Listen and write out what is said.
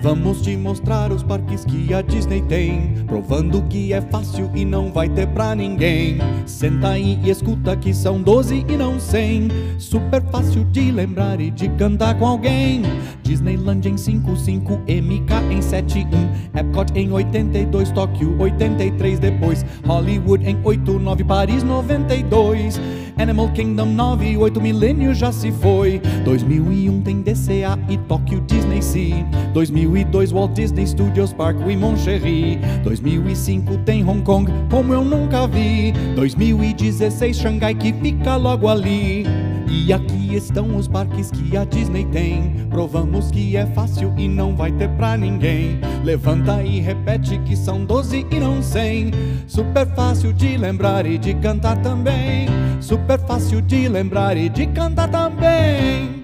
Vamos te mostrar os parques que a Disney tem, provando que é fácil e não vai ter pra ninguém. Senta aí e escuta que são 12 e não 100. Super fácil de lembrar e de cantar com alguém. Disneyland em 55, MK em 71, Epcot em 82, Tóquio 83 depois, Hollywood em 89, Paris 92. Animal Kingdom 9, 8 milênios já se foi 2001 tem DCA e Tóquio Disney Sea 2002 Walt Disney Studios Park e Moncherry 2005 tem Hong Kong como eu nunca vi 2016 Xangai que fica logo ali e aqui estão os parques que a Disney tem. Provamos que é fácil e não vai ter pra ninguém. Levanta e repete que são 12 e não 100. Super fácil de lembrar e de cantar também. Super fácil de lembrar e de cantar também.